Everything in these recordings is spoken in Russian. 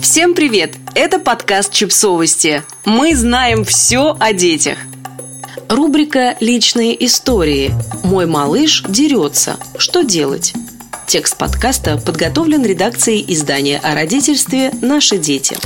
Всем привет! Это подкаст «Чипсовости». Мы знаем все о детях. Рубрика «Личные истории». Мой малыш дерется. Что делать? Текст подкаста подготовлен редакцией издания о родительстве «Наши дети».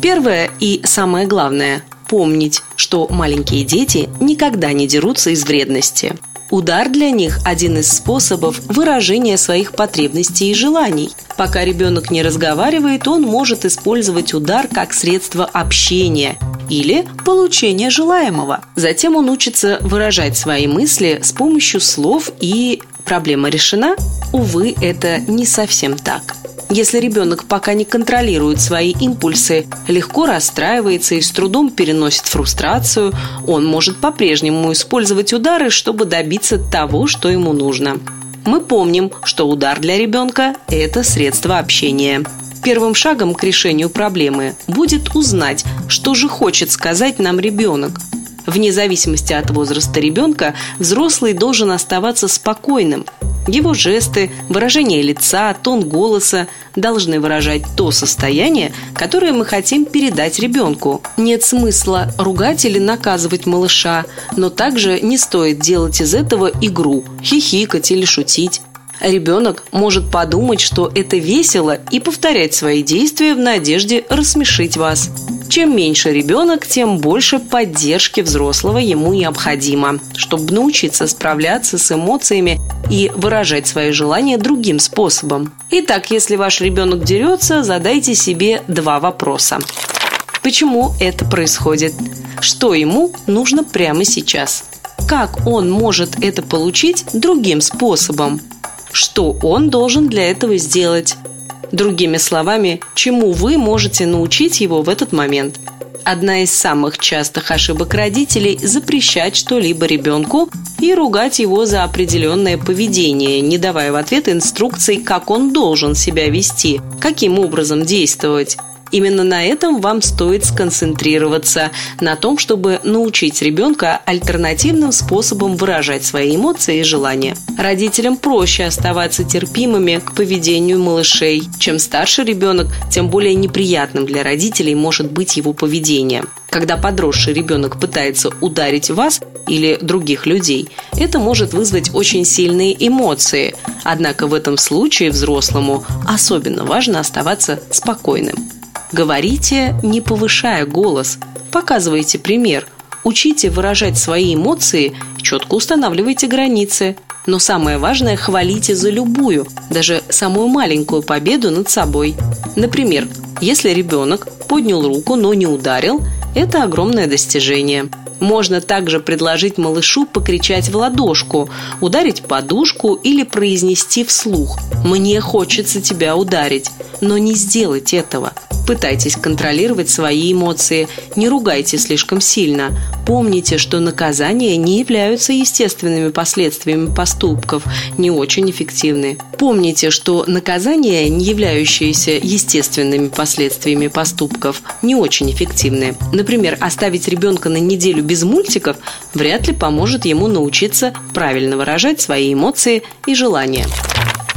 Первое и самое главное – помнить, что маленькие дети никогда не дерутся из вредности – Удар для них – один из способов выражения своих потребностей и желаний. Пока ребенок не разговаривает, он может использовать удар как средство общения или получения желаемого. Затем он учится выражать свои мысли с помощью слов и проблема решена? Увы, это не совсем так. Если ребенок пока не контролирует свои импульсы, легко расстраивается и с трудом переносит фрустрацию, он может по-прежнему использовать удары, чтобы добиться того, что ему нужно. Мы помним, что удар для ребенка – это средство общения. Первым шагом к решению проблемы будет узнать, что же хочет сказать нам ребенок. Вне зависимости от возраста ребенка, взрослый должен оставаться спокойным – его жесты, выражение лица, тон голоса должны выражать то состояние, которое мы хотим передать ребенку. Нет смысла ругать или наказывать малыша, но также не стоит делать из этого игру, хихикать или шутить. Ребенок может подумать, что это весело и повторять свои действия в надежде рассмешить вас. Чем меньше ребенок, тем больше поддержки взрослого ему необходимо, чтобы научиться справляться с эмоциями и выражать свои желания другим способом. Итак, если ваш ребенок дерется, задайте себе два вопроса. Почему это происходит? Что ему нужно прямо сейчас? Как он может это получить другим способом? Что он должен для этого сделать? Другими словами, чему вы можете научить его в этот момент. Одна из самых частых ошибок родителей – запрещать что-либо ребенку и ругать его за определенное поведение, не давая в ответ инструкций, как он должен себя вести, каким образом действовать. Именно на этом вам стоит сконцентрироваться, на том, чтобы научить ребенка альтернативным способом выражать свои эмоции и желания. Родителям проще оставаться терпимыми к поведению малышей. Чем старше ребенок, тем более неприятным для родителей может быть его поведение. Когда подросший ребенок пытается ударить вас или других людей, это может вызвать очень сильные эмоции. Однако в этом случае взрослому особенно важно оставаться спокойным. Говорите, не повышая голос. Показывайте пример. Учите выражать свои эмоции, четко устанавливайте границы. Но самое важное – хвалите за любую, даже самую маленькую победу над собой. Например, если ребенок поднял руку, но не ударил, это огромное достижение. Можно также предложить малышу покричать в ладошку, ударить подушку или произнести вслух «Мне хочется тебя ударить», но не сделать этого – Пытайтесь контролировать свои эмоции, не ругайте слишком сильно. Помните, что наказания не являются естественными последствиями поступков, не очень эффективны. Помните, что наказания, не являющиеся естественными последствиями поступков, не очень эффективны. Например, оставить ребенка на неделю без мультиков вряд ли поможет ему научиться правильно выражать свои эмоции и желания.